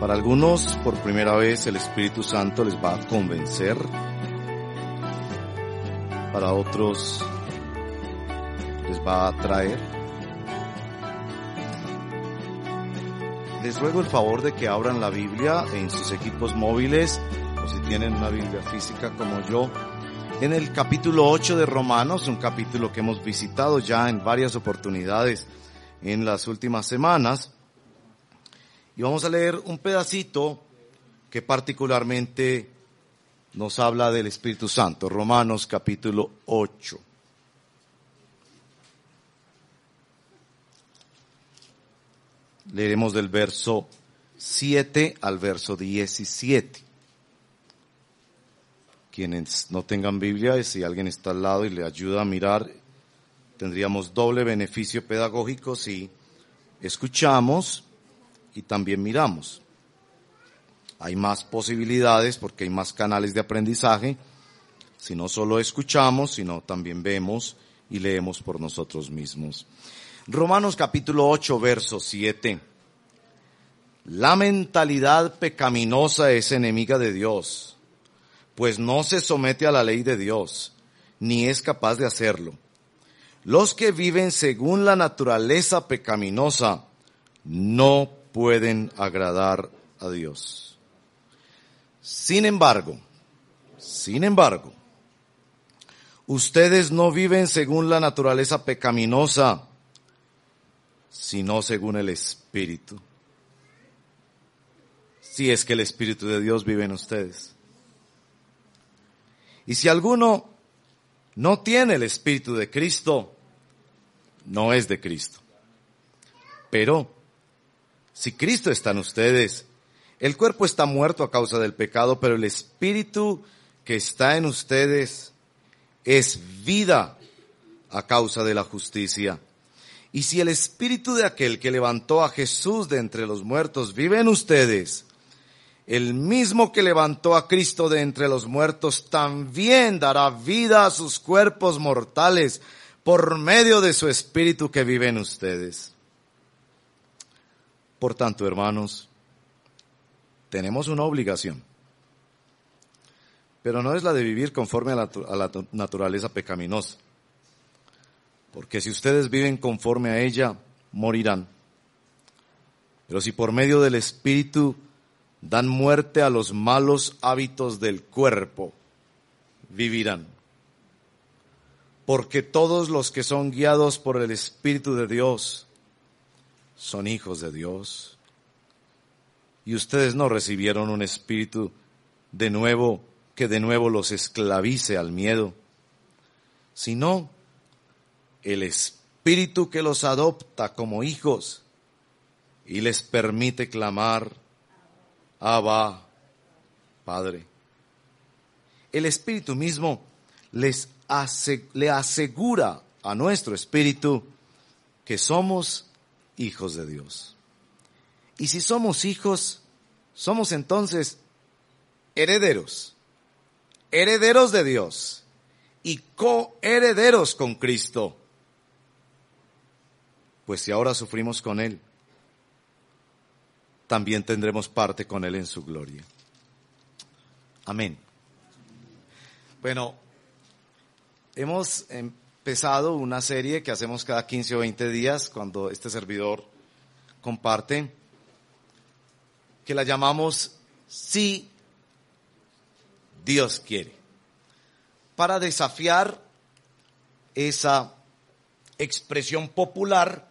Para algunos, por primera vez, el Espíritu Santo les va a convencer. Para otros, les va a atraer. Les ruego el favor de que abran la Biblia en sus equipos móviles o si tienen una Biblia física como yo. En el capítulo 8 de Romanos, un capítulo que hemos visitado ya en varias oportunidades en las últimas semanas. Y vamos a leer un pedacito que particularmente nos habla del Espíritu Santo, Romanos capítulo 8. Leeremos del verso 7 al verso 17. Quienes no tengan Biblia, si alguien está al lado y le ayuda a mirar, tendríamos doble beneficio pedagógico si escuchamos y también miramos. Hay más posibilidades porque hay más canales de aprendizaje si no solo escuchamos, sino también vemos y leemos por nosotros mismos. Romanos capítulo 8, verso 7. La mentalidad pecaminosa es enemiga de Dios, pues no se somete a la ley de Dios, ni es capaz de hacerlo. Los que viven según la naturaleza pecaminosa no pueden agradar a Dios. Sin embargo, sin embargo, ustedes no viven según la naturaleza pecaminosa, sino según el Espíritu. Si es que el Espíritu de Dios vive en ustedes. Y si alguno no tiene el Espíritu de Cristo, no es de Cristo. Pero, si Cristo está en ustedes, el cuerpo está muerto a causa del pecado, pero el Espíritu que está en ustedes es vida a causa de la justicia. Y si el Espíritu de aquel que levantó a Jesús de entre los muertos vive en ustedes, el mismo que levantó a Cristo de entre los muertos también dará vida a sus cuerpos mortales por medio de su Espíritu que vive en ustedes. Por tanto, hermanos, tenemos una obligación, pero no es la de vivir conforme a la, naturaleza pecaminosa, porque si ustedes viven conforme a ella, morirán. Pero si por medio del Espíritu dan muerte a los malos hábitos del cuerpo, vivirán. Porque todos los que son guiados por el Espíritu de Dios son hijos de Dios. Y ustedes no recibieron un espíritu de nuevo que de nuevo los esclavice al miedo, sino el espíritu que los adopta como hijos y les permite clamar, Abba, Padre. El Espíritu mismo les le asegura a nuestro espíritu que somos hijos de Dios. Y si somos hijos, somos entonces herederos, herederos de Dios y coherederos con Cristo. Pues si ahora sufrimos con Él, también tendremos parte con Él en su gloria. Amén. Bueno, hemos empezado una serie que hacemos cada 15 o 20 días cuando este servidor comparte, que la llamamos Si Dios quiere, para desafiar esa expresión popular,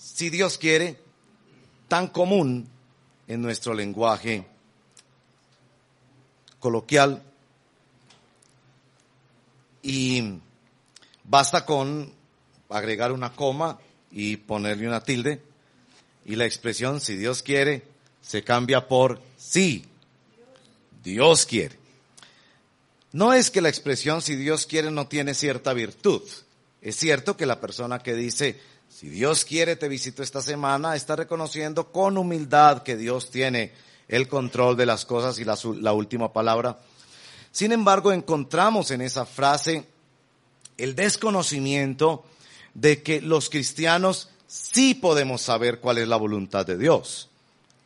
si Dios quiere, tan común en nuestro lenguaje coloquial y basta con agregar una coma y ponerle una tilde y la expresión si Dios quiere se cambia por sí. Dios quiere. No es que la expresión si Dios quiere no tiene cierta virtud. Es cierto que la persona que dice si Dios quiere te visito esta semana está reconociendo con humildad que Dios tiene el control de las cosas y la, la última palabra. Sin embargo, encontramos en esa frase el desconocimiento de que los cristianos sí podemos saber cuál es la voluntad de Dios.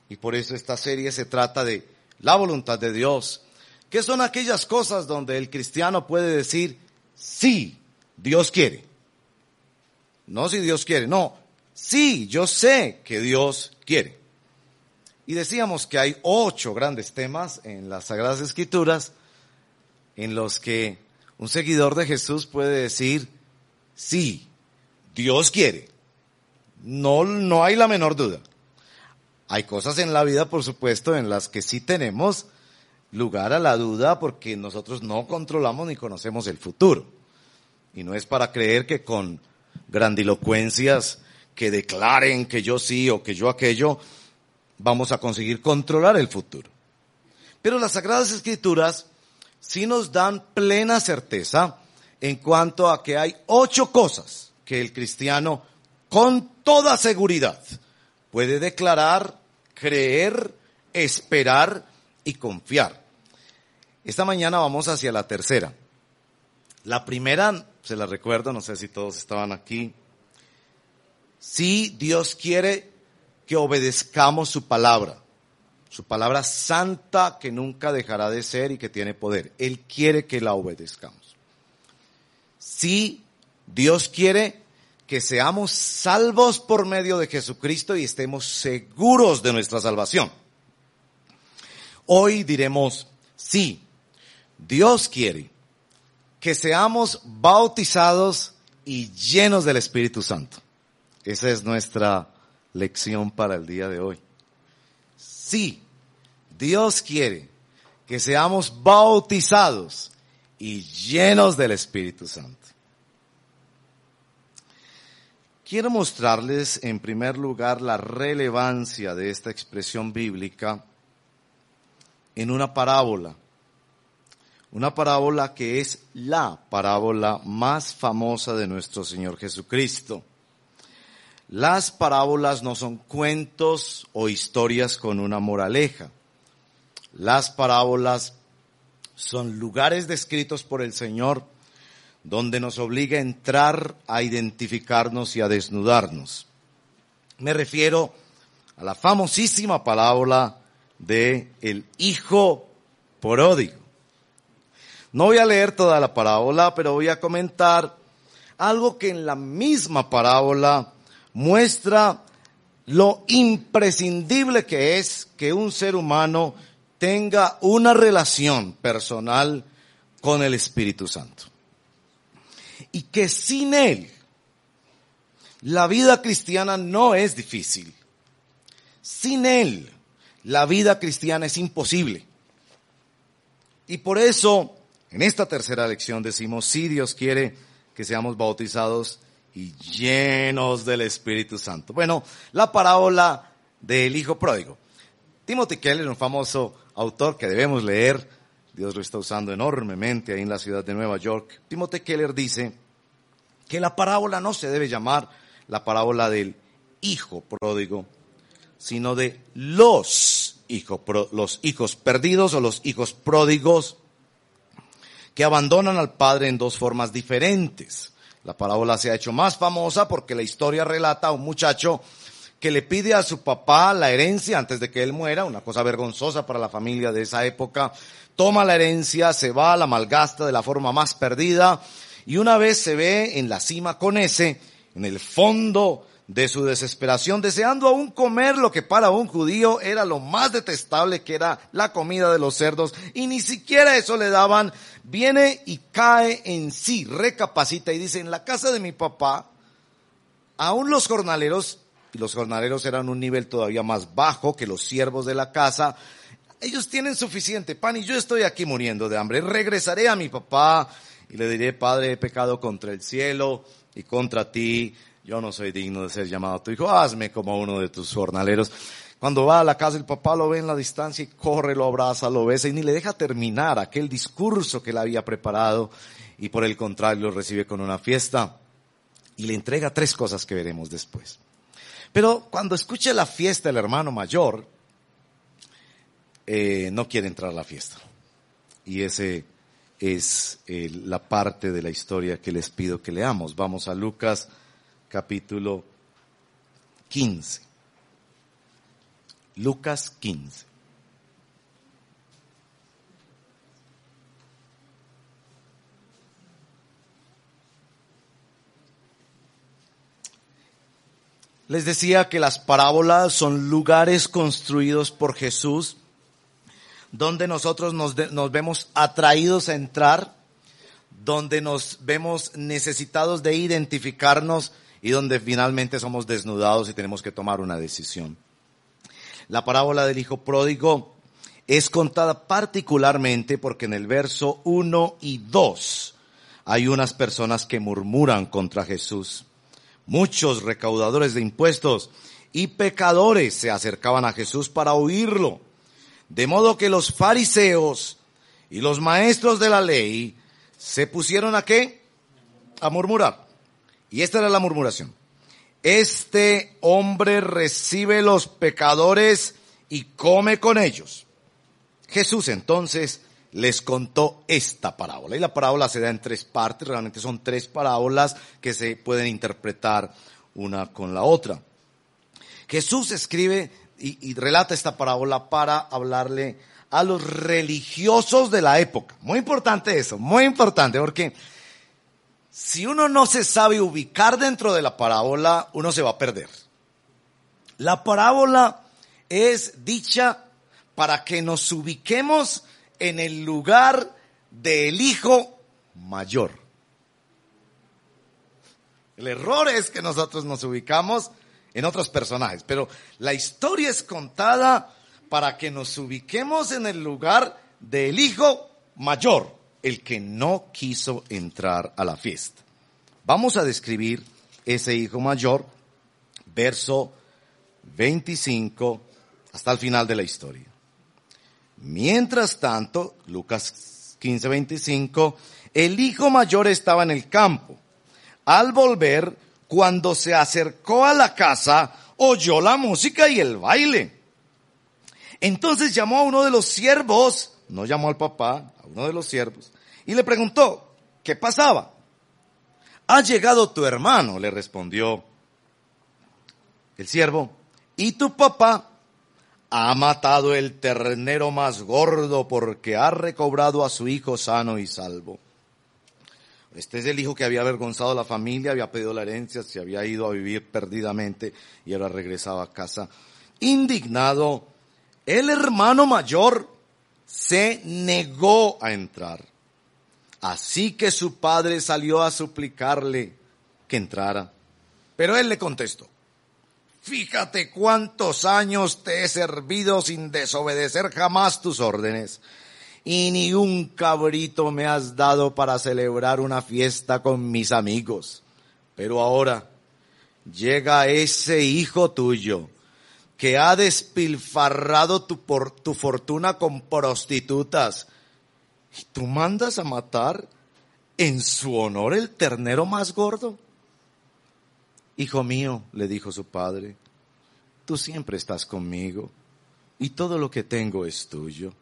Y por eso esta serie se trata de la voluntad de Dios, que son aquellas cosas donde el cristiano puede decir, sí, Dios quiere. No si Dios quiere, no, sí, yo sé que Dios quiere. Y decíamos que hay ocho grandes temas en las Sagradas Escrituras en los que un seguidor de Jesús puede decir, sí, Dios quiere. No, no hay la menor duda. Hay cosas en la vida, por supuesto, en las que sí tenemos lugar a la duda porque nosotros no controlamos ni conocemos el futuro. Y no es para creer que con grandilocuencias que declaren que yo sí o que yo aquello, vamos a conseguir controlar el futuro. Pero las Sagradas Escrituras sí nos dan plena certeza en cuanto a que hay ocho cosas que el cristiano con toda seguridad puede declarar, creer, esperar y confiar. Esta mañana vamos hacia la tercera. La primera, se la recuerdo, no sé si todos estaban aquí. Si Dios quiere que obedezcamos su palabra, su palabra santa que nunca dejará de ser y que tiene poder. Él quiere que la obedezcamos. Si Dios quiere que seamos salvos por medio de Jesucristo y estemos seguros de nuestra salvación. Hoy diremos, sí, Dios quiere que seamos bautizados y llenos del Espíritu Santo. Esa es nuestra lección para el día de hoy. Sí, Dios quiere que seamos bautizados y llenos del Espíritu Santo. Quiero mostrarles en primer lugar la relevancia de esta expresión bíblica en una parábola. Una parábola que es la parábola más famosa de nuestro Señor Jesucristo. Las parábolas no son cuentos o historias con una moraleja. Las parábolas son lugares descritos por el Señor donde nos obliga a entrar a identificarnos y a desnudarnos. Me refiero a la famosísima parábola de el hijo pródigo. No voy a leer toda la parábola, pero voy a comentar algo que en la misma parábola muestra lo imprescindible que es que un ser humano tenga una relación personal con el Espíritu Santo y que sin Él la vida cristiana no es difícil. Sin Él la vida cristiana es imposible. Y por eso, en esta tercera lección decimos, si Dios quiere que seamos bautizados y llenos del Espíritu Santo. Bueno, la parábola del Hijo Pródigo. Timothy Keller, un famoso autor que debemos leer, Dios lo está usando enormemente ahí en la ciudad de Nueva York. Timothy Keller dice, que la parábola no se debe llamar la parábola del hijo pródigo, sino de los hijos, los hijos perdidos o los hijos pródigos que abandonan al padre en dos formas diferentes. La parábola se ha hecho más famosa porque la historia relata a un muchacho que le pide a su papá la herencia antes de que él muera, una cosa vergonzosa para la familia de esa época. Toma la herencia, se va, la malgasta de la forma más perdida y una vez se ve en la cima con ese, en el fondo de su desesperación, deseando aún comer lo que para un judío era lo más detestable que era la comida de los cerdos, y ni siquiera eso le daban, viene y cae en sí, recapacita y dice, en la casa de mi papá, aún los jornaleros, y los jornaleros eran un nivel todavía más bajo que los siervos de la casa, ellos tienen suficiente pan y yo estoy aquí muriendo de hambre. Regresaré a mi papá y le diré, Padre, he pecado contra el cielo y contra ti, yo no soy digno de ser llamado tu hijo, hazme como uno de tus jornaleros. Cuando va a la casa, el papá lo ve en la distancia y corre, lo abraza, lo besa y ni le deja terminar aquel discurso que él había preparado y por el contrario lo recibe con una fiesta y le entrega tres cosas que veremos después. Pero cuando escucha la fiesta el hermano mayor, eh, no quiere entrar a la fiesta. Y ese es eh, la parte de la historia que les pido que leamos. Vamos a Lucas capítulo 15. Lucas 15. Les decía que las parábolas son lugares construidos por Jesús donde nosotros nos, nos vemos atraídos a entrar, donde nos vemos necesitados de identificarnos y donde finalmente somos desnudados y tenemos que tomar una decisión. La parábola del hijo pródigo es contada particularmente porque en el verso 1 y 2 hay unas personas que murmuran contra Jesús. Muchos recaudadores de impuestos y pecadores se acercaban a Jesús para oírlo. De modo que los fariseos y los maestros de la ley se pusieron a qué? A murmurar. Y esta era la murmuración. Este hombre recibe los pecadores y come con ellos. Jesús entonces les contó esta parábola. Y la parábola se da en tres partes, realmente son tres parábolas que se pueden interpretar una con la otra. Jesús escribe y, relata esta parábola para hablarle a los religiosos de la época. Muy importante eso, muy importante, porque si uno no se sabe ubicar dentro de la parábola, uno se va a perder. La parábola es dicha para que nos ubiquemos en el lugar del hijo mayor. El error es que nosotros nos ubicamos en otros personajes, pero la historia es contada para que nos ubiquemos en el lugar del hijo mayor, el que no quiso entrar a la fiesta. Vamos a describir ese hijo mayor, verso 25 hasta el final de la historia. Mientras tanto, Lucas 15, 25, el hijo mayor estaba en el campo. Al volver, cuando se acercó a la casa, oyó la música y el baile. Entonces llamó a uno de los siervos, no llamó al papá, a uno de los siervos, y le preguntó, ¿qué pasaba? Ha llegado tu hermano, le respondió el siervo, y tu papá ha matado el ternero más gordo porque ha recobrado a su hijo sano y salvo. Este es el hijo que había avergonzado a la familia, había pedido la herencia, se había ido a vivir perdidamente y ahora regresaba a casa. Indignado, el hermano mayor se negó a entrar. Así que su padre salió a suplicarle que entrara. Pero él le contestó, fíjate cuántos años te he servido sin desobedecer jamás tus órdenes y ni un cabrito me has dado para celebrar una fiesta con mis amigos. Pero ahora llega ese hijo tuyo que ha despilfarrado tu, por, tu fortuna con prostitutas y tú mandas a matar en su honor el ternero más gordo. Hijo mío, le dijo su padre, tú siempre estás conmigo y todo lo que tengo es tuyo.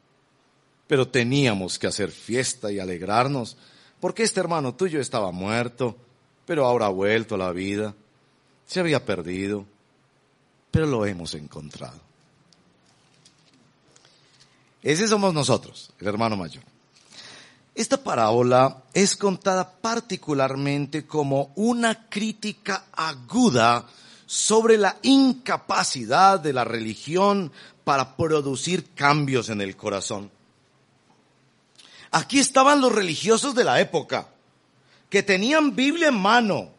Pero teníamos que hacer fiesta y alegrarnos, porque este hermano tuyo estaba muerto, pero ahora ha vuelto a la vida. Se había perdido, pero lo hemos encontrado. Ese somos nosotros, el hermano mayor. Esta parábola es contada particularmente como una crítica aguda sobre la incapacidad de la religión para producir cambios en el corazón. Aquí estaban los religiosos de la época, que tenían Biblia en mano,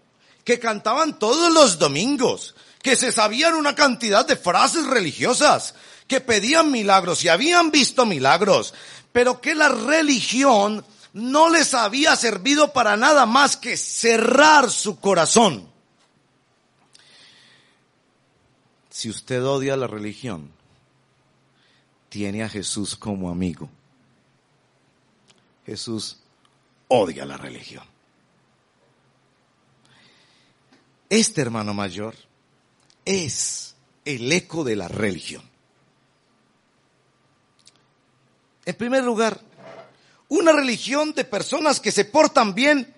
que cantaban todos los domingos, que se sabían una cantidad de frases religiosas, que pedían milagros y habían visto milagros, pero que la religión no les había servido para nada más que cerrar su corazón. Si usted odia la religión, tiene a Jesús como amigo. Jesús odia la religión. Este hermano mayor es el eco de la religión. En primer lugar, una religión de personas que se portan bien,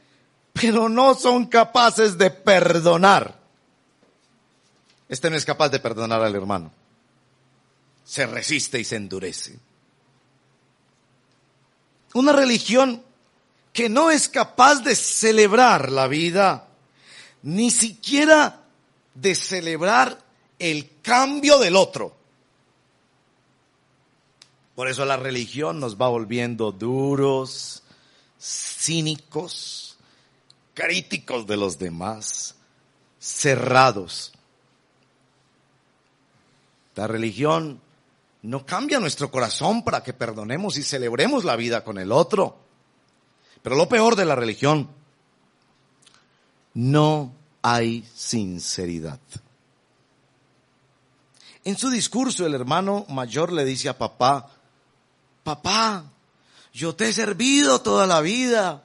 pero no son capaces de perdonar. Este no es capaz de perdonar al hermano. Se resiste y se endurece. Una religión que no es capaz de celebrar la vida, ni siquiera de celebrar el cambio del otro. Por eso la religión nos va volviendo duros, cínicos, críticos de los demás, cerrados. La religión no cambia nuestro corazón para que perdonemos y celebremos la vida con el otro. Pero lo peor de la religión, no hay sinceridad. En su discurso el hermano mayor le dice a papá, papá, yo te he servido toda la vida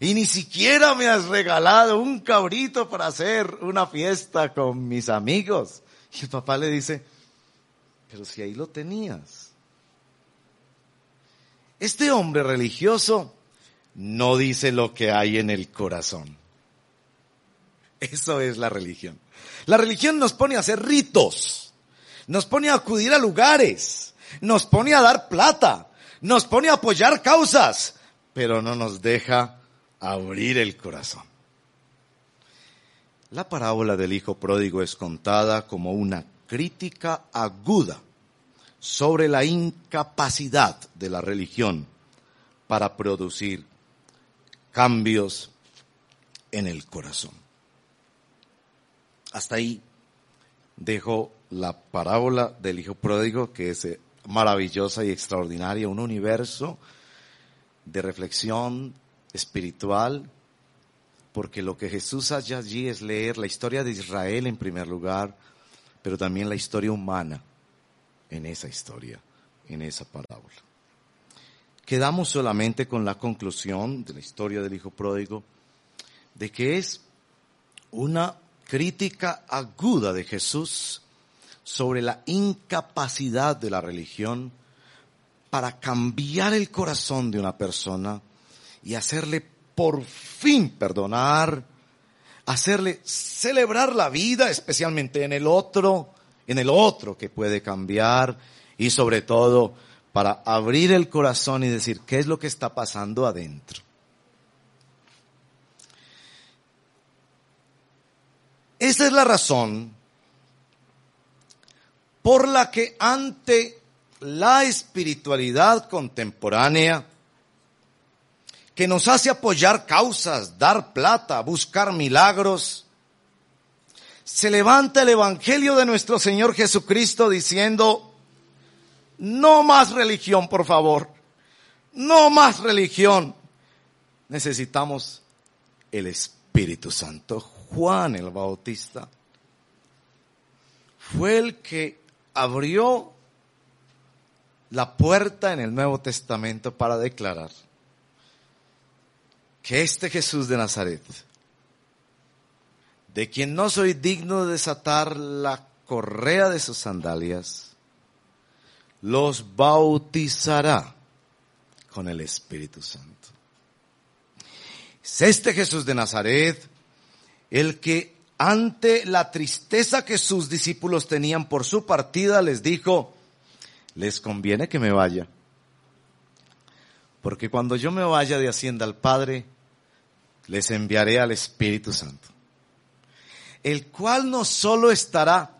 y ni siquiera me has regalado un cabrito para hacer una fiesta con mis amigos. Y el papá le dice, pero si ahí lo tenías. Este hombre religioso no dice lo que hay en el corazón. Eso es la religión. La religión nos pone a hacer ritos, nos pone a acudir a lugares, nos pone a dar plata, nos pone a apoyar causas, pero no nos deja abrir el corazón. La parábola del Hijo Pródigo es contada como una crítica aguda sobre la incapacidad de la religión para producir cambios en el corazón. Hasta ahí dejo la parábola del Hijo Pródigo, que es maravillosa y extraordinaria, un universo de reflexión espiritual, porque lo que Jesús hace allí es leer la historia de Israel en primer lugar, pero también la historia humana en esa historia, en esa parábola. Quedamos solamente con la conclusión de la historia del Hijo Pródigo, de que es una crítica aguda de Jesús sobre la incapacidad de la religión para cambiar el corazón de una persona y hacerle por fin perdonar, hacerle celebrar la vida, especialmente en el otro, en el otro que puede cambiar y sobre todo para abrir el corazón y decir qué es lo que está pasando adentro. Esa es la razón por la que ante la espiritualidad contemporánea, que nos hace apoyar causas, dar plata, buscar milagros, se levanta el Evangelio de nuestro Señor Jesucristo diciendo, no más religión, por favor, no más religión. Necesitamos el Espíritu Santo. Juan el Bautista fue el que abrió la puerta en el Nuevo Testamento para declarar que este Jesús de Nazaret, de quien no soy digno de desatar la correa de sus sandalias, los bautizará con el Espíritu Santo. Es este Jesús de Nazaret el que ante la tristeza que sus discípulos tenían por su partida, les dijo, les conviene que me vaya. Porque cuando yo me vaya de Hacienda al Padre, les enviaré al Espíritu Santo, el cual no solo estará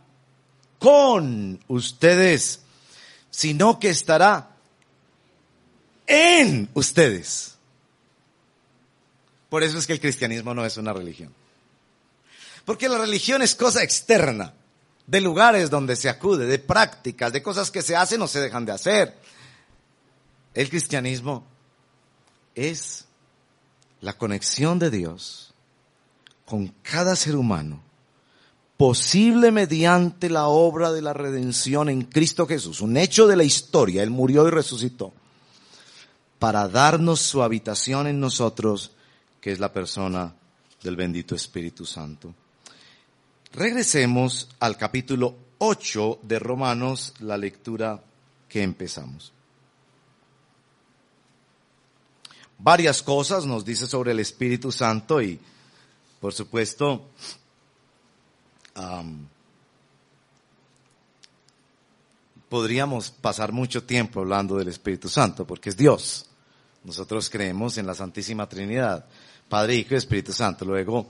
con ustedes, sino que estará en ustedes. Por eso es que el cristianismo no es una religión. Porque la religión es cosa externa, de lugares donde se acude, de prácticas, de cosas que se hacen o se dejan de hacer. El cristianismo es la conexión de Dios con cada ser humano, posible mediante la obra de la redención en Cristo Jesús, un hecho de la historia, Él murió y resucitó, para darnos su habitación en nosotros, que es la persona del bendito Espíritu Santo. Regresemos al capítulo 8 de Romanos, la lectura que empezamos. Varias cosas nos dice sobre el Espíritu Santo y, por supuesto, podríamos pasar mucho tiempo hablando del Espíritu Santo, porque es Dios. Nosotros creemos en la Santísima Trinidad, Padre, Hijo y Espíritu Santo. Luego,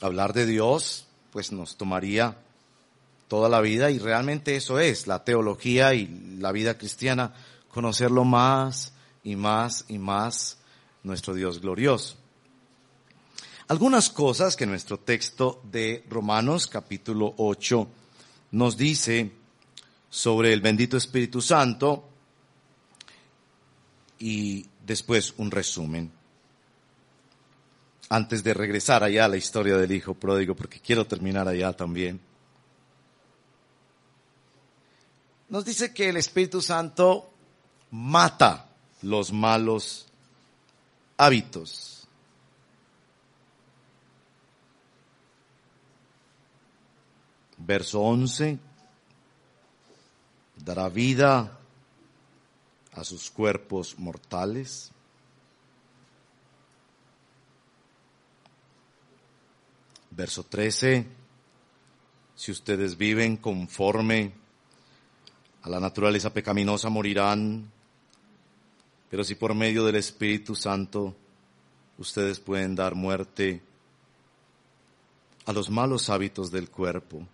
hablar de Dios, pues nos tomaría toda la vida y realmente eso es la teología y la vida cristiana, conocerlo más y más y más nuestro Dios glorioso. Algunas cosas que nuestro texto de Romanos capítulo 8 nos dice sobre el bendito Espíritu Santo y después un resumen antes de regresar allá a la historia del Hijo Pródigo, porque quiero terminar allá también. Nos dice que el Espíritu Santo mata los malos hábitos. Verso 11, dará vida a sus cuerpos mortales Verso 13, si ustedes viven conforme a la naturaleza pecaminosa morirán, pero si por medio del Espíritu Santo ustedes pueden dar muerte a los malos hábitos del cuerpo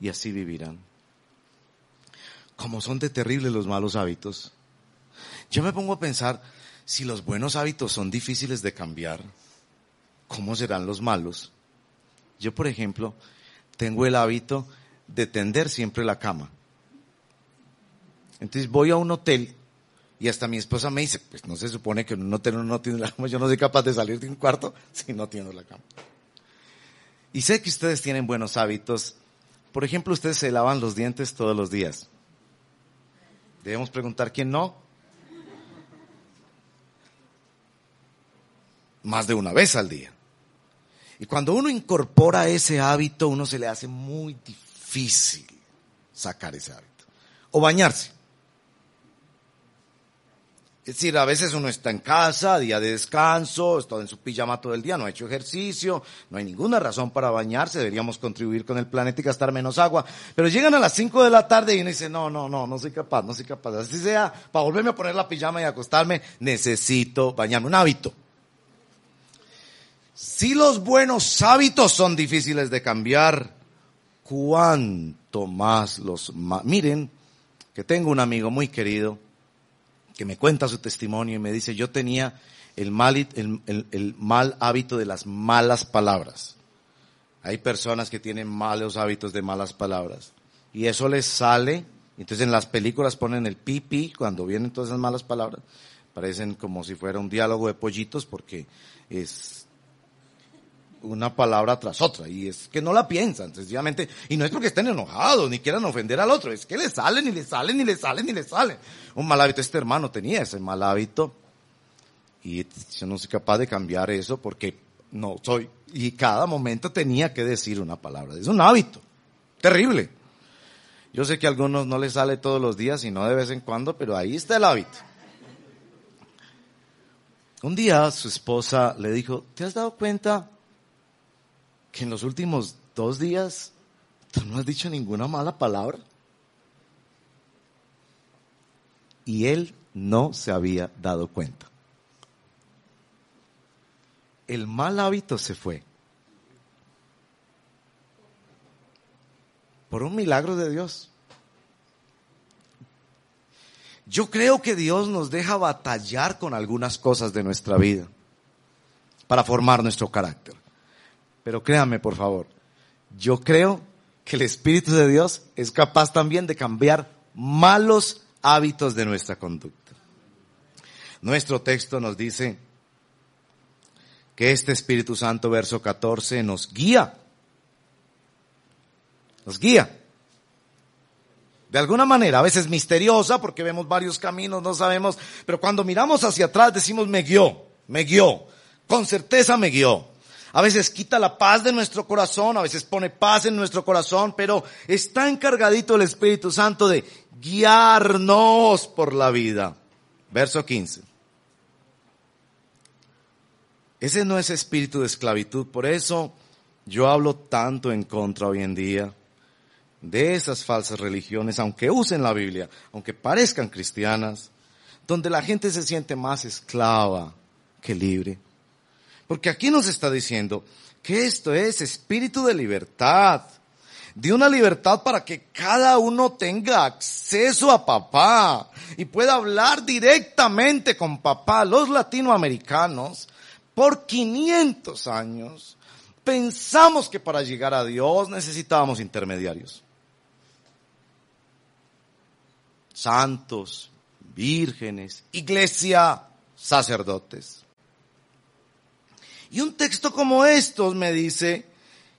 y así vivirán. Como son de terribles los malos hábitos. Yo me pongo a pensar, si los buenos hábitos son difíciles de cambiar, ¿cómo serán los malos? Yo, por ejemplo, tengo el hábito de tender siempre la cama. Entonces voy a un hotel y hasta mi esposa me dice, pues no se supone que en un hotel no tiene la cama, yo no soy capaz de salir de un cuarto si no tengo la cama. Y sé que ustedes tienen buenos hábitos. Por ejemplo, ustedes se lavan los dientes todos los días. Debemos preguntar quién no. Más de una vez al día. Y cuando uno incorpora ese hábito, uno se le hace muy difícil sacar ese hábito. O bañarse. Es decir, a veces uno está en casa, día de descanso, está en su pijama todo el día, no ha hecho ejercicio, no hay ninguna razón para bañarse, deberíamos contribuir con el planeta y gastar menos agua. Pero llegan a las 5 de la tarde y uno dice, no, no, no, no soy capaz, no soy capaz. Así sea, para volverme a poner la pijama y acostarme, necesito bañarme. Un hábito. Si los buenos hábitos son difíciles de cambiar, cuánto más los Miren, que tengo un amigo muy querido que me cuenta su testimonio y me dice, yo tenía el mal, el mal hábito de las malas palabras. Hay personas que tienen malos hábitos de malas palabras. Y eso les sale, entonces en las películas ponen el pipi cuando vienen todas esas malas palabras. Parecen como si fuera un diálogo de pollitos porque es una palabra tras otra y es que no la piensan sencillamente y no es porque estén enojados ni quieran ofender al otro es que le salen y le salen y le salen y le salen. Un mal hábito este hermano tenía ese mal hábito y yo no soy capaz de cambiar eso porque no soy y cada momento tenía que decir una palabra es un hábito terrible. Yo sé que a algunos no les sale todos los días y no de vez en cuando pero ahí está el hábito. Un día su esposa le dijo, ¿te has dado cuenta que en los últimos dos días tú no has dicho ninguna mala palabra. Y él no se había dado cuenta. El mal hábito se fue. Por un milagro de Dios. Yo creo que Dios nos deja batallar con algunas cosas de nuestra vida para formar nuestro carácter. Pero créanme, por favor, yo creo que el Espíritu de Dios es capaz también de cambiar malos hábitos de nuestra conducta. Nuestro texto nos dice que este Espíritu Santo, verso 14, nos guía. Nos guía. De alguna manera, a veces misteriosa, porque vemos varios caminos, no sabemos, pero cuando miramos hacia atrás decimos, me guió, me guió, con certeza me guió. A veces quita la paz de nuestro corazón, a veces pone paz en nuestro corazón, pero está encargadito el Espíritu Santo de guiarnos por la vida. Verso 15. Ese no es espíritu de esclavitud, por eso yo hablo tanto en contra hoy en día de esas falsas religiones, aunque usen la Biblia, aunque parezcan cristianas, donde la gente se siente más esclava que libre. Porque aquí nos está diciendo que esto es espíritu de libertad, de una libertad para que cada uno tenga acceso a papá y pueda hablar directamente con papá. Los latinoamericanos, por 500 años, pensamos que para llegar a Dios necesitábamos intermediarios. santos, vírgenes, iglesia, sacerdotes. Y un texto como estos me dice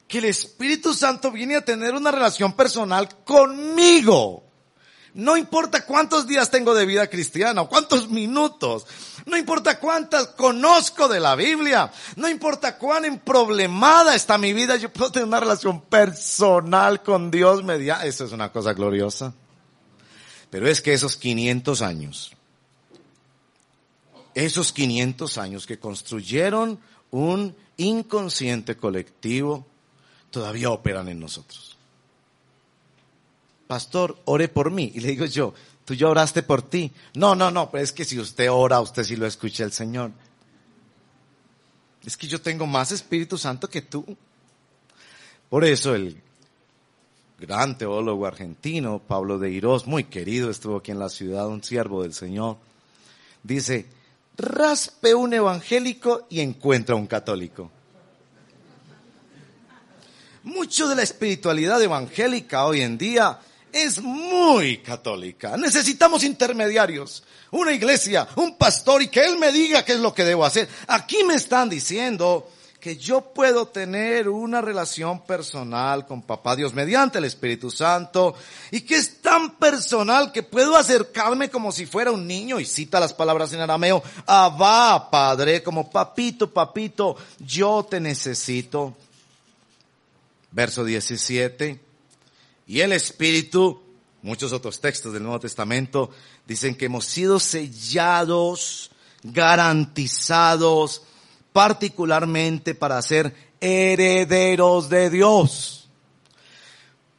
que el Espíritu Santo viene a tener una relación personal conmigo. No importa cuántos días tengo de vida cristiana o cuántos minutos. No importa cuántas conozco de la Biblia. No importa cuán emproblemada está mi vida. Yo puedo tener una relación personal con Dios media. Eso es una cosa gloriosa. Pero es que esos 500 años, esos 500 años que construyeron un inconsciente colectivo, todavía operan en nosotros. Pastor, ore por mí. Y le digo yo, tú ya oraste por ti. No, no, no, pero es que si usted ora, usted sí lo escucha el Señor. Es que yo tengo más Espíritu Santo que tú. Por eso el gran teólogo argentino, Pablo de Irós, muy querido, estuvo aquí en la ciudad, un siervo del Señor, dice, raspe un evangélico y encuentra un católico. Mucho de la espiritualidad evangélica hoy en día es muy católica. Necesitamos intermediarios, una iglesia, un pastor y que él me diga qué es lo que debo hacer. Aquí me están diciendo que yo puedo tener una relación personal con papá Dios mediante el Espíritu Santo y que es tan personal que puedo acercarme como si fuera un niño y cita las palabras en arameo, Abba, Padre, como papito, papito, yo te necesito. Verso 17. Y el Espíritu, muchos otros textos del Nuevo Testamento dicen que hemos sido sellados, garantizados, particularmente para ser herederos de Dios.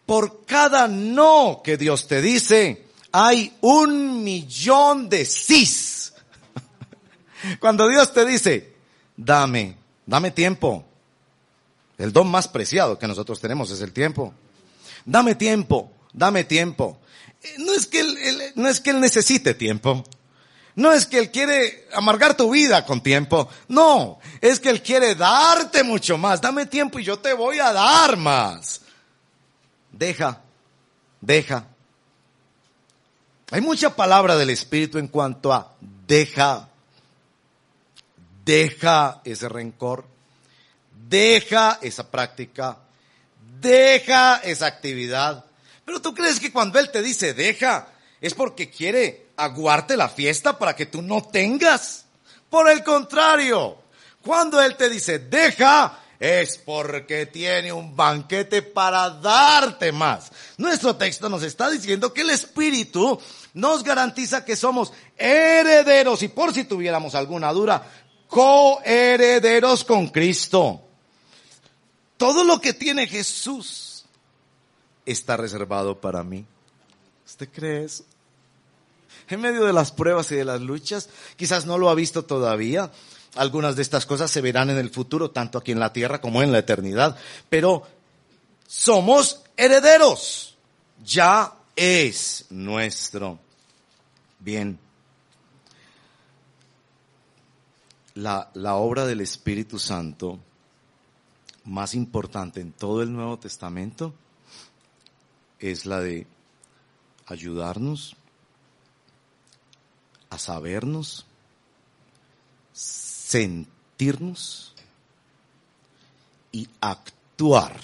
Por cada no que Dios te dice, hay un millón de sís. Cuando Dios te dice, dame, dame tiempo. El don más preciado que nosotros tenemos es el tiempo. Dame tiempo, dame tiempo. Eh, no es que él, no es que él necesite tiempo. No es que Él quiere amargar tu vida con tiempo. No, es que Él quiere darte mucho más. Dame tiempo y yo te voy a dar más. Deja, deja. Hay mucha palabra del Espíritu en cuanto a deja. Deja ese rencor. Deja esa práctica. Deja esa actividad. Pero tú crees que cuando Él te dice deja, es porque quiere aguarte la fiesta para que tú no tengas. Por el contrario, cuando Él te dice, deja, es porque tiene un banquete para darte más. Nuestro texto nos está diciendo que el Espíritu nos garantiza que somos herederos y por si tuviéramos alguna duda, coherederos con Cristo. Todo lo que tiene Jesús está reservado para mí. ¿Usted cree eso? en medio de las pruebas y de las luchas. Quizás no lo ha visto todavía. Algunas de estas cosas se verán en el futuro, tanto aquí en la tierra como en la eternidad. Pero somos herederos. Ya es nuestro. Bien. La, la obra del Espíritu Santo más importante en todo el Nuevo Testamento es la de ayudarnos a sabernos, sentirnos y actuar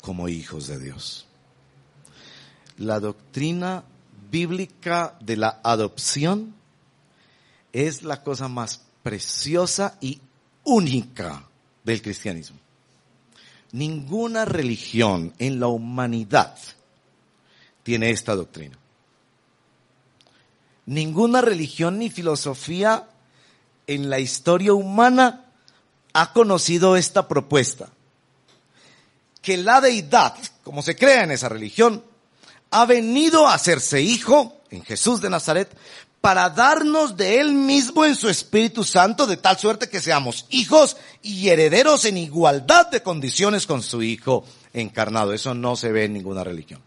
como hijos de Dios. La doctrina bíblica de la adopción es la cosa más preciosa y única del cristianismo. Ninguna religión en la humanidad tiene esta doctrina. Ninguna religión ni filosofía en la historia humana ha conocido esta propuesta. Que la deidad, como se crea en esa religión, ha venido a hacerse hijo en Jesús de Nazaret para darnos de Él mismo en su Espíritu Santo de tal suerte que seamos hijos y herederos en igualdad de condiciones con su Hijo encarnado. Eso no se ve en ninguna religión.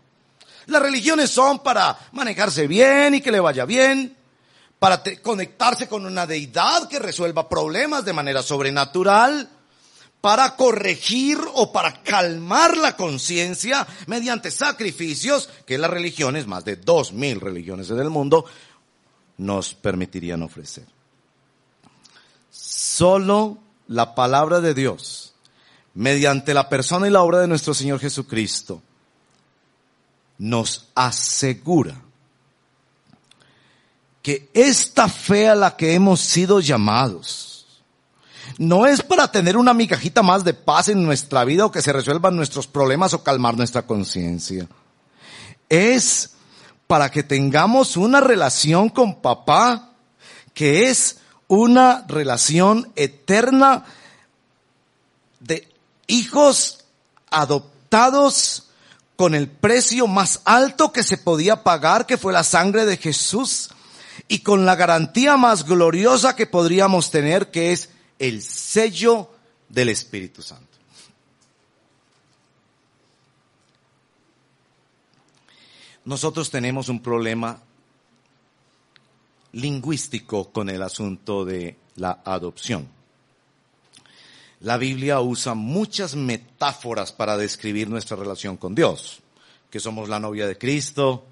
Las religiones son para manejarse bien y que le vaya bien, para conectarse con una deidad que resuelva problemas de manera sobrenatural, para corregir o para calmar la conciencia mediante sacrificios que las religiones, más de dos mil religiones en el mundo, nos permitirían ofrecer. Solo la palabra de Dios, mediante la persona y la obra de nuestro Señor Jesucristo, nos asegura que esta fe a la que hemos sido llamados no es para tener una migajita más de paz en nuestra vida o que se resuelvan nuestros problemas o calmar nuestra conciencia. Es para que tengamos una relación con papá que es una relación eterna de hijos adoptados con el precio más alto que se podía pagar, que fue la sangre de Jesús, y con la garantía más gloriosa que podríamos tener, que es el sello del Espíritu Santo. nosotros tenemos un problema lingüístico con el asunto de la adopción. La Biblia usa muchas metáforas para describir nuestra relación con Dios, que somos la novia de Cristo,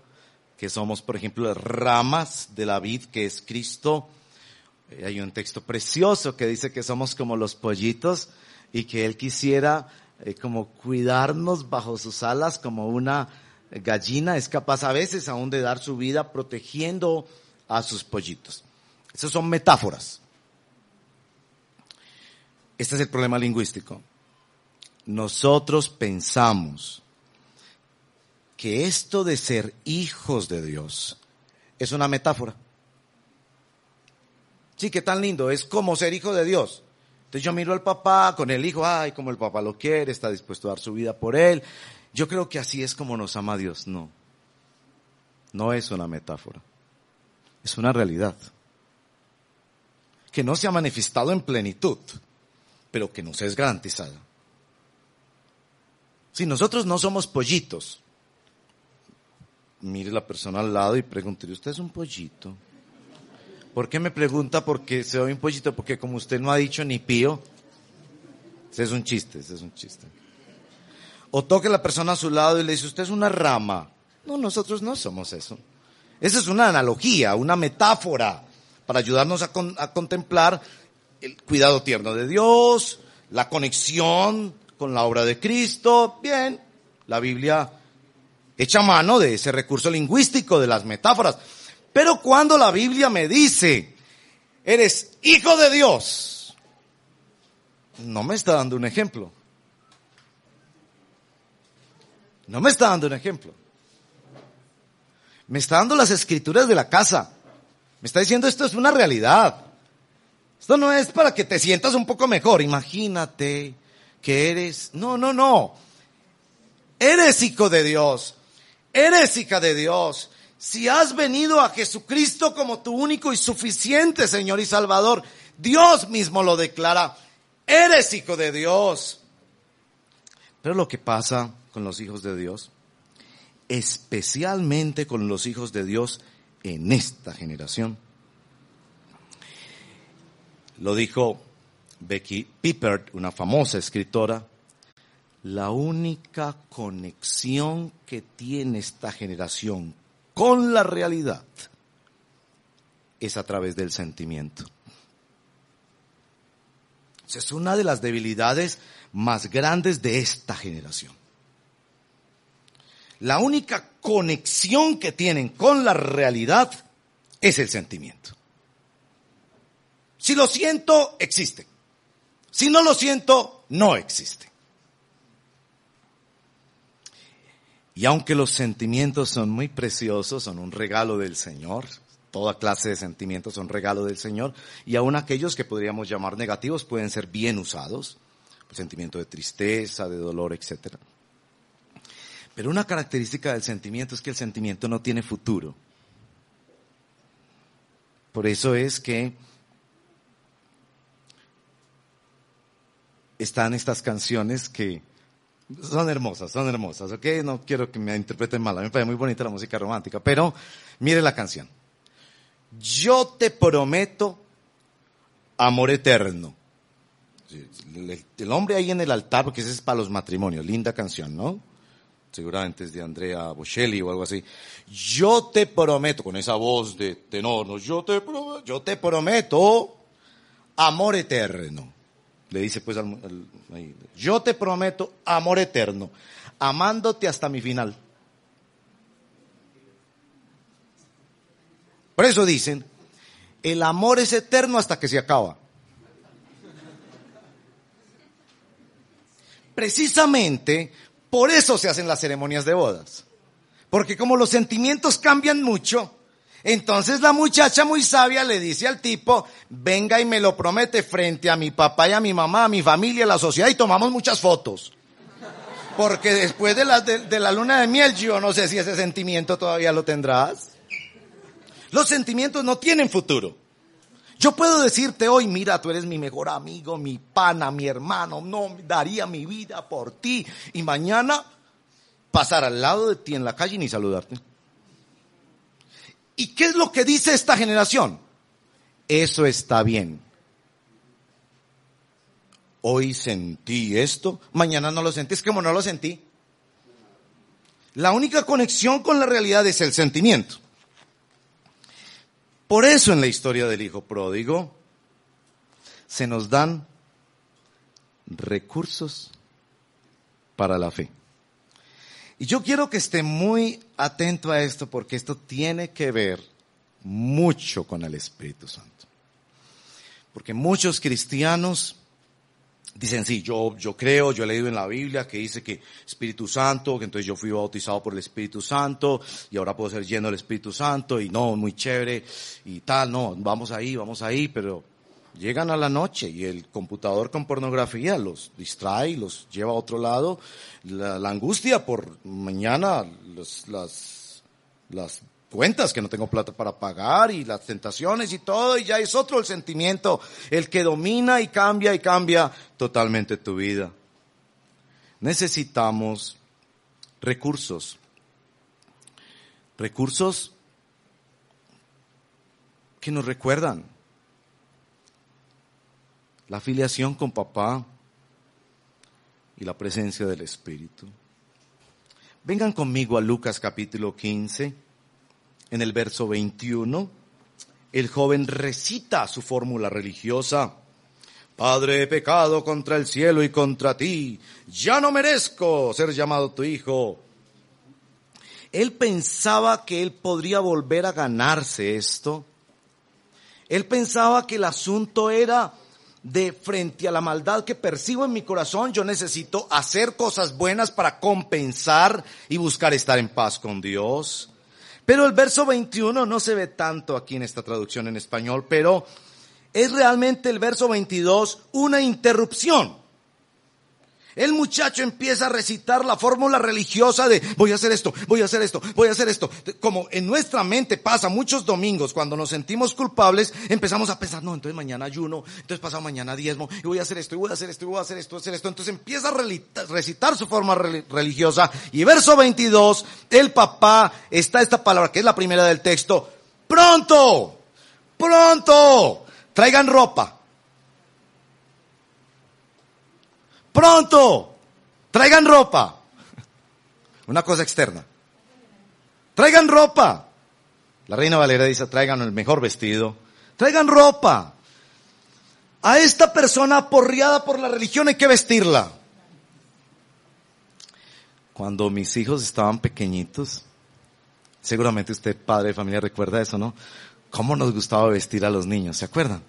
que somos, por ejemplo, ramas de la vid que es Cristo. Eh, hay un texto precioso que dice que somos como los pollitos y que Él quisiera eh, como cuidarnos bajo sus alas como una gallina es capaz a veces aún de dar su vida protegiendo a sus pollitos. Esas son metáforas. Este es el problema lingüístico. Nosotros pensamos que esto de ser hijos de Dios es una metáfora. Sí, qué tan lindo, es como ser hijo de Dios. Entonces yo miro al papá con el hijo, ay, como el papá lo quiere, está dispuesto a dar su vida por él, yo creo que así es como nos ama Dios. No. No es una metáfora. Es una realidad. Que no se ha manifestado en plenitud, pero que nos es garantizada. Si nosotros no somos pollitos, mire la persona al lado y pregúntele, ¿usted es un pollito? ¿Por qué me pregunta por qué soy un pollito? Porque como usted no ha dicho ni pío, ese es un chiste, ese es un chiste. O toque la persona a su lado y le dice, usted es una rama. No, nosotros no somos eso. Esa es una analogía, una metáfora para ayudarnos a, a contemplar el cuidado tierno de Dios, la conexión con la obra de Cristo. Bien, la Biblia echa mano de ese recurso lingüístico de las metáforas. Pero cuando la Biblia me dice, eres hijo de Dios, no me está dando un ejemplo. No me está dando un ejemplo. Me está dando las escrituras de la casa. Me está diciendo esto es una realidad. Esto no es para que te sientas un poco mejor. Imagínate que eres... No, no, no. Eres hijo de Dios. Eres hija de Dios. Si has venido a Jesucristo como tu único y suficiente Señor y Salvador, Dios mismo lo declara. Eres hijo de Dios. Pero lo que pasa con los hijos de Dios, especialmente con los hijos de Dios en esta generación. Lo dijo Becky Pippert, una famosa escritora, la única conexión que tiene esta generación con la realidad es a través del sentimiento. Esa es una de las debilidades más grandes de esta generación. La única conexión que tienen con la realidad es el sentimiento. Si lo siento, existe. Si no lo siento, no existe. Y aunque los sentimientos son muy preciosos, son un regalo del Señor, toda clase de sentimientos son regalo del Señor, y aun aquellos que podríamos llamar negativos pueden ser bien usados, el sentimiento de tristeza, de dolor, etc. Pero una característica del sentimiento es que el sentimiento no tiene futuro. Por eso es que están estas canciones que son hermosas, son hermosas, ¿ok? No quiero que me interpreten mal, a mí me parece muy bonita la música romántica, pero mire la canción. Yo te prometo amor eterno. El hombre ahí en el altar, porque ese es para los matrimonios, linda canción, ¿no? Seguramente es de Andrea Bocelli o algo así. Yo te prometo, con esa voz de tenor, ¿no? yo, te prometo, yo te prometo amor eterno. Le dice pues al, yo te prometo amor eterno, amándote hasta mi final. Por eso dicen, el amor es eterno hasta que se acaba. Precisamente por eso se hacen las ceremonias de bodas. Porque como los sentimientos cambian mucho, entonces la muchacha muy sabia le dice al tipo, venga y me lo promete frente a mi papá y a mi mamá, a mi familia, a la sociedad y tomamos muchas fotos. Porque después de la, de, la luna de miel yo no sé si ese sentimiento todavía lo tendrás. Los sentimientos no tienen futuro. Yo puedo decirte hoy, mira, tú eres mi mejor amigo, mi pana, mi hermano, no daría mi vida por ti. Y mañana pasar al lado de ti en la calle ni saludarte. ¿Y qué es lo que dice esta generación? Eso está bien. Hoy sentí esto, mañana no lo sentí, es como no lo sentí. La única conexión con la realidad es el sentimiento. Por eso en la historia del Hijo Pródigo se nos dan recursos para la fe. Y yo quiero que esté muy atento a esto porque esto tiene que ver mucho con el Espíritu Santo. Porque muchos cristianos dicen, sí, yo, yo creo, yo he leído en la Biblia que dice que Espíritu Santo, que entonces yo fui bautizado por el Espíritu Santo y ahora puedo ser lleno del Espíritu Santo y no, muy chévere y tal, no, vamos ahí, vamos ahí, pero llegan a la noche y el computador con pornografía los distrae, los lleva a otro lado. La, angustia por mañana, las, las cuentas que no tengo plata para pagar y las tentaciones y todo, y ya es otro el sentimiento, el que domina y cambia y cambia totalmente tu vida. Necesitamos recursos. Recursos que nos recuerdan la afiliación con papá y la presencia del Espíritu. Vengan conmigo a Lucas capítulo 15, en el verso 21. El joven recita su fórmula religiosa. Padre, he pecado contra el cielo y contra ti. Ya no merezco ser llamado tu hijo. Él pensaba que él podría volver a ganarse esto. Él pensaba que el asunto era de frente a la maldad que percibo en mi corazón, yo necesito hacer cosas buenas para compensar y buscar estar en paz con Dios. Pero el verso 21 no se ve tanto aquí en esta traducción en español, pero es realmente el verso 22 una interrupción. El muchacho empieza a recitar la fórmula religiosa de voy a hacer esto, voy a hacer esto, voy a hacer esto. Como en nuestra mente pasa muchos domingos cuando nos sentimos culpables, empezamos a pensar, no, entonces mañana ayuno, entonces pasado mañana diezmo, y voy a hacer esto, y voy a hacer esto, y voy a hacer esto, voy a hacer esto. Entonces empieza a recitar su forma religiosa. Y verso 22, el papá, está esta palabra que es la primera del texto, pronto, pronto, traigan ropa Pronto, traigan ropa. Una cosa externa. Traigan ropa. La reina Valera dice, traigan el mejor vestido. Traigan ropa. A esta persona aporreada por la religión hay que vestirla. Cuando mis hijos estaban pequeñitos, seguramente usted, padre de familia, recuerda eso, ¿no? ¿Cómo nos gustaba vestir a los niños? ¿Se acuerdan?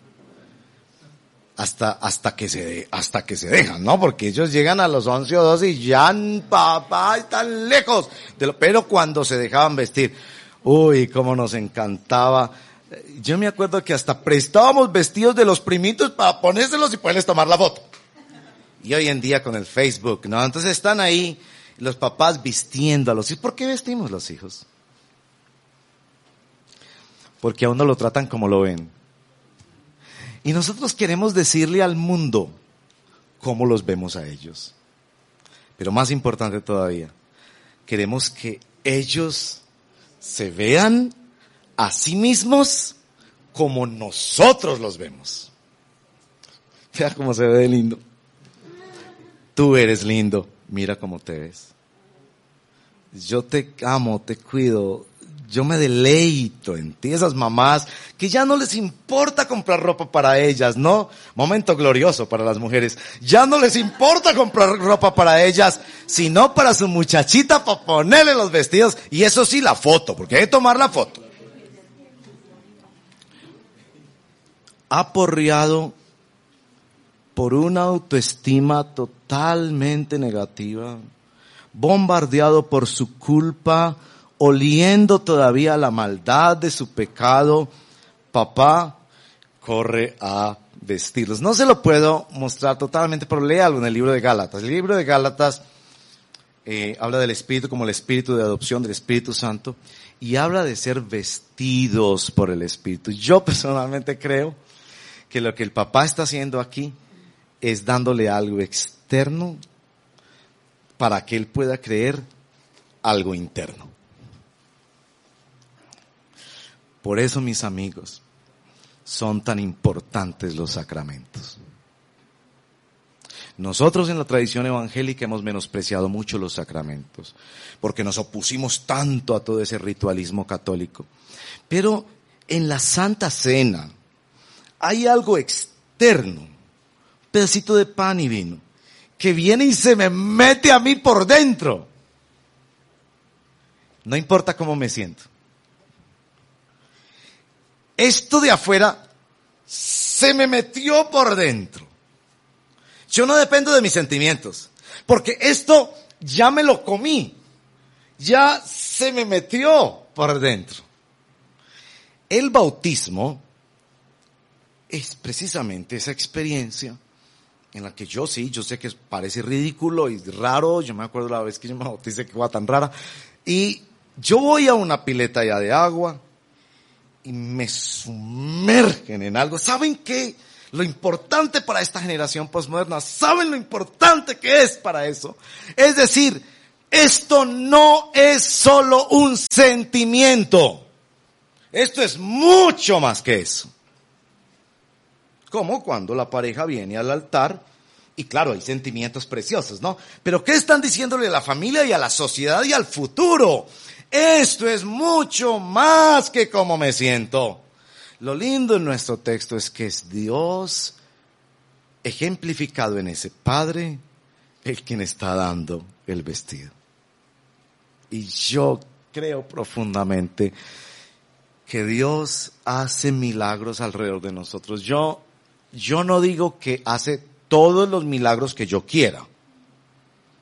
Hasta, hasta que se, hasta que se dejan, ¿no? Porque ellos llegan a los 11 o 12 y ya, papá, están lejos. De lo, pero cuando se dejaban vestir, uy, cómo nos encantaba. Yo me acuerdo que hasta prestábamos vestidos de los primitos para ponérselos y poderles tomar la foto. Y hoy en día con el Facebook, ¿no? Entonces están ahí los papás vistiendo a los hijos. ¿Por qué vestimos los hijos? Porque a uno lo tratan como lo ven. Y nosotros queremos decirle al mundo cómo los vemos a ellos. Pero más importante todavía, queremos que ellos se vean a sí mismos como nosotros los vemos. Vea cómo se ve lindo. Tú eres lindo, mira cómo te ves. Yo te amo, te cuido, yo me deleito en ti, esas mamás que ya no les importa comprar ropa para ellas, ¿no? Momento glorioso para las mujeres. Ya no les importa comprar ropa para ellas, sino para su muchachita para ponerle los vestidos y eso sí la foto, porque hay que tomar la foto. Aporreado por una autoestima totalmente negativa, bombardeado por su culpa, oliendo todavía la maldad de su pecado, papá corre a vestirlos. No se lo puedo mostrar totalmente, pero léalo en el libro de Gálatas. El libro de Gálatas eh, habla del Espíritu como el Espíritu de adopción del Espíritu Santo y habla de ser vestidos por el Espíritu. Yo personalmente creo que lo que el papá está haciendo aquí es dándole algo externo para que él pueda creer algo interno. Por eso, mis amigos, son tan importantes los sacramentos. Nosotros en la tradición evangélica hemos menospreciado mucho los sacramentos, porque nos opusimos tanto a todo ese ritualismo católico. Pero en la Santa Cena hay algo externo, pedacito de pan y vino, que viene y se me mete a mí por dentro. No importa cómo me siento esto de afuera se me metió por dentro. Yo no dependo de mis sentimientos, porque esto ya me lo comí, ya se me metió por dentro. El bautismo es precisamente esa experiencia en la que yo sí, yo sé que parece ridículo y raro, yo me acuerdo la vez que yo me bauticé que fue tan rara, y yo voy a una pileta ya de agua, y me sumergen en algo. ¿Saben qué? Lo importante para esta generación postmoderna, ¿saben lo importante que es para eso? Es decir, esto no es solo un sentimiento. Esto es mucho más que eso. Como cuando la pareja viene al altar y claro, hay sentimientos preciosos, ¿no? Pero ¿qué están diciéndole a la familia y a la sociedad y al futuro? Esto es mucho más que como me siento. Lo lindo en nuestro texto es que es Dios ejemplificado en ese Padre el quien está dando el vestido. Y yo creo profundamente que Dios hace milagros alrededor de nosotros. Yo, yo no digo que hace todos los milagros que yo quiera,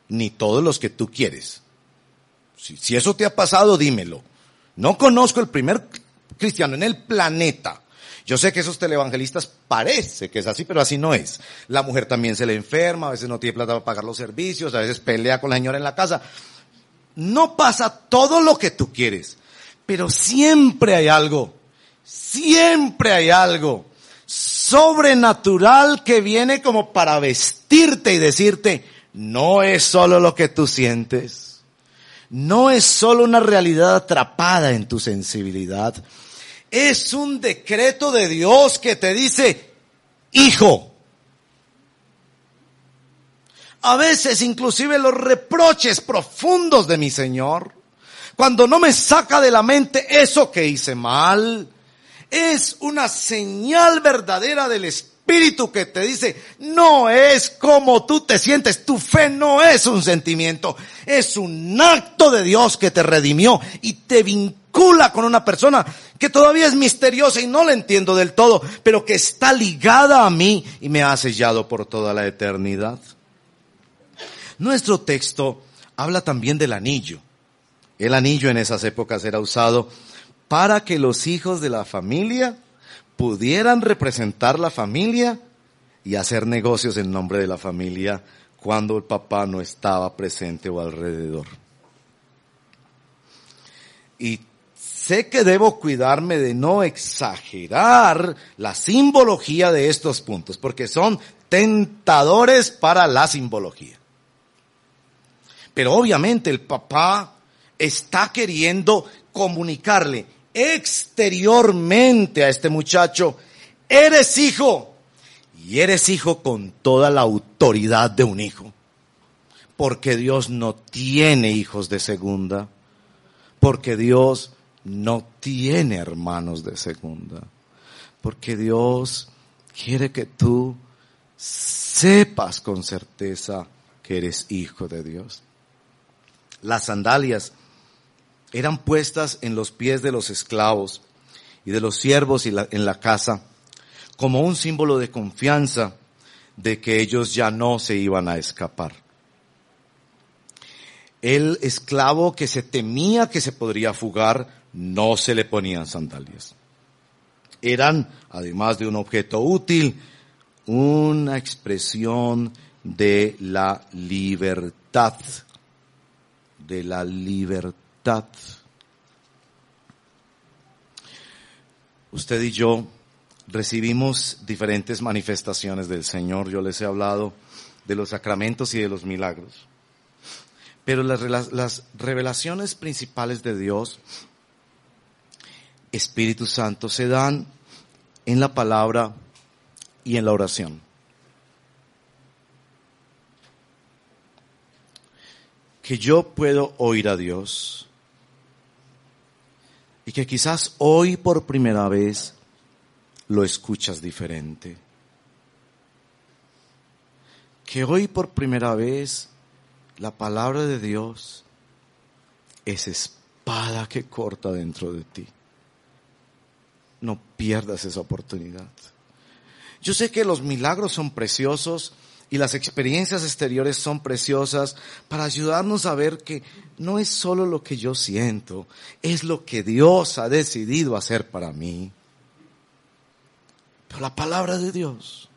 ni todos los que tú quieres. Si, eso te ha pasado, dímelo. No conozco el primer cristiano en el planeta. Yo sé que esos televangelistas parece que es así, pero así no es. La mujer también se le enferma, a veces no tiene plata para pagar los servicios, a veces pelea con la señora en la casa. No pasa todo lo que tú quieres, pero siempre hay algo, siempre hay algo sobrenatural que viene como para vestirte y decirte, no es solo lo que tú sientes no es solo una realidad atrapada en tu sensibilidad, es un decreto de Dios que te dice, hijo. A veces inclusive los reproches profundos de mi Señor, cuando no me saca de la mente eso que hice mal, es una señal verdadera del Espíritu espíritu que te dice, no es como tú te sientes, tu fe no es un sentimiento, es un acto de Dios que te redimió y te vincula con una persona que todavía es misteriosa y no la entiendo del todo, pero que está ligada a mí y me ha sellado por toda la eternidad. Nuestro texto habla también del anillo. El anillo en esas épocas era usado para que los hijos de la familia pudieran representar la familia y hacer negocios en nombre de la familia cuando el papá no estaba presente o alrededor. Y sé que debo cuidarme de no exagerar la simbología de estos puntos, porque son tentadores para la simbología. Pero obviamente el papá está queriendo comunicarle exteriormente a este muchacho, eres hijo. Y eres hijo con toda la autoridad de un hijo. Porque Dios no tiene hijos de segunda. Porque Dios no tiene hermanos de segunda. Porque Dios quiere que tú sepas con certeza que eres hijo de Dios. Las sandalias eran puestas en los pies de los esclavos y de los siervos en la casa como un símbolo de confianza de que ellos ya no se iban a escapar. El esclavo que se temía que se podría fugar no se le ponían sandalias. Eran, además de un objeto útil, una expresión de la libertad, de la libertad Usted y yo recibimos diferentes manifestaciones del Señor. Yo les he hablado de los sacramentos y de los milagros. Pero las, las revelaciones principales de Dios, Espíritu Santo, se dan en la palabra y en la oración. Que yo puedo oír a Dios y que quizás hoy por primera vez lo escuchas diferente. Que hoy por primera vez la palabra de Dios es espada que corta dentro de ti. No pierdas esa oportunidad. Yo sé que los milagros son preciosos, y las experiencias exteriores son preciosas para ayudarnos a ver que no es solo lo que yo siento, es lo que Dios ha decidido hacer para mí. Pero la palabra de Dios,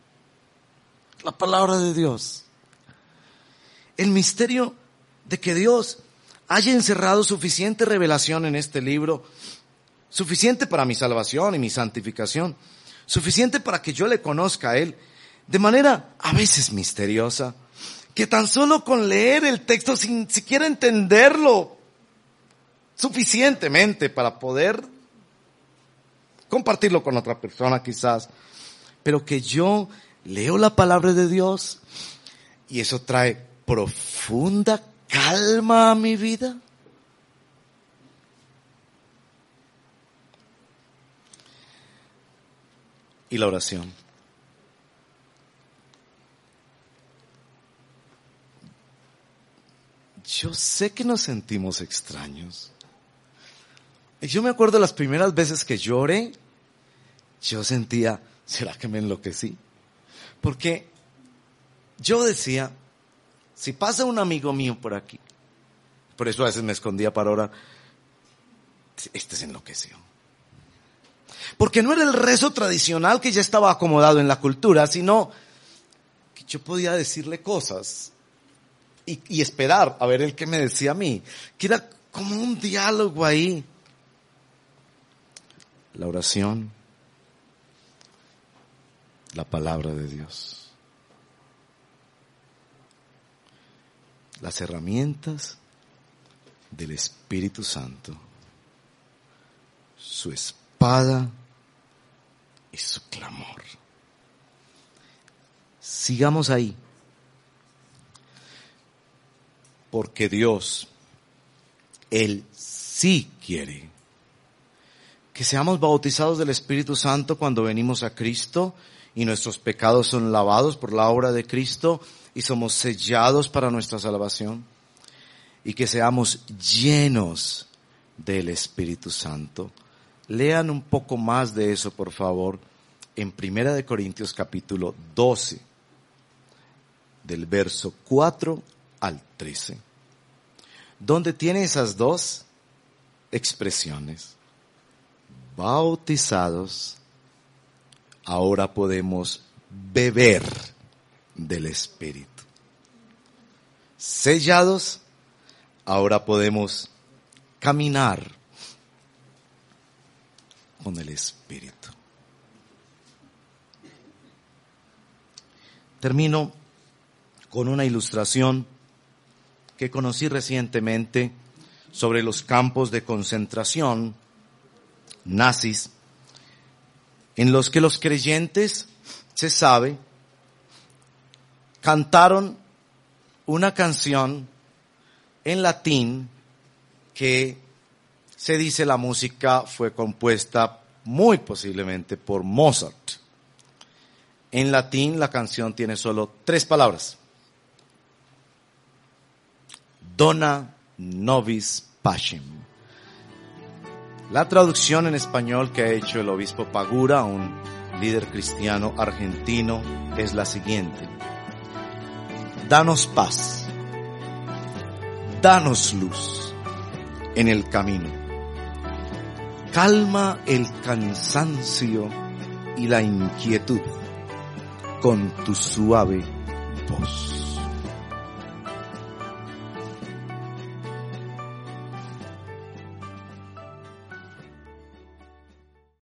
la palabra de Dios, el misterio de que Dios haya encerrado suficiente revelación en este libro, suficiente para mi salvación y mi santificación, suficiente para que yo le conozca a Él de manera a veces misteriosa, que tan solo con leer el texto sin siquiera entenderlo suficientemente para poder compartirlo con otra persona quizás, pero que yo leo la palabra de Dios y eso trae profunda calma a mi vida. Y la oración. Yo sé que nos sentimos extraños. Yo me acuerdo las primeras veces que lloré, yo sentía, ¿será que me enloquecí? Porque yo decía, si pasa un amigo mío por aquí, por eso a veces me escondía para orar, este se enloqueció. Porque no era el rezo tradicional que ya estaba acomodado en la cultura, sino que yo podía decirle cosas y, esperar a ver el que me decía a mí, que era como un diálogo ahí. La oración, la palabra de Dios. Las herramientas del Espíritu Santo. Su espada y su clamor. Sigamos ahí porque Dios, Él sí quiere que seamos bautizados del Espíritu Santo cuando venimos a Cristo y nuestros pecados son lavados por la obra de Cristo y somos sellados para nuestra salvación y que seamos llenos del Espíritu Santo. Lean un poco más de eso, por favor, en Primera de Corintios capítulo 12, del verso 4 al 13, donde tiene esas dos expresiones. Bautizados, ahora podemos beber del Espíritu. Sellados, ahora podemos caminar con el Espíritu. Termino con una ilustración que conocí recientemente sobre los campos de concentración nazis, en los que los creyentes, se sabe, cantaron una canción en latín que se dice la música fue compuesta muy posiblemente por Mozart. En latín la canción tiene solo tres palabras. Dona nobis pacem. La traducción en español que ha hecho el obispo Pagura, un líder cristiano argentino, es la siguiente. Danos paz. Danos luz en el camino. Calma el cansancio y la inquietud con tu suave voz.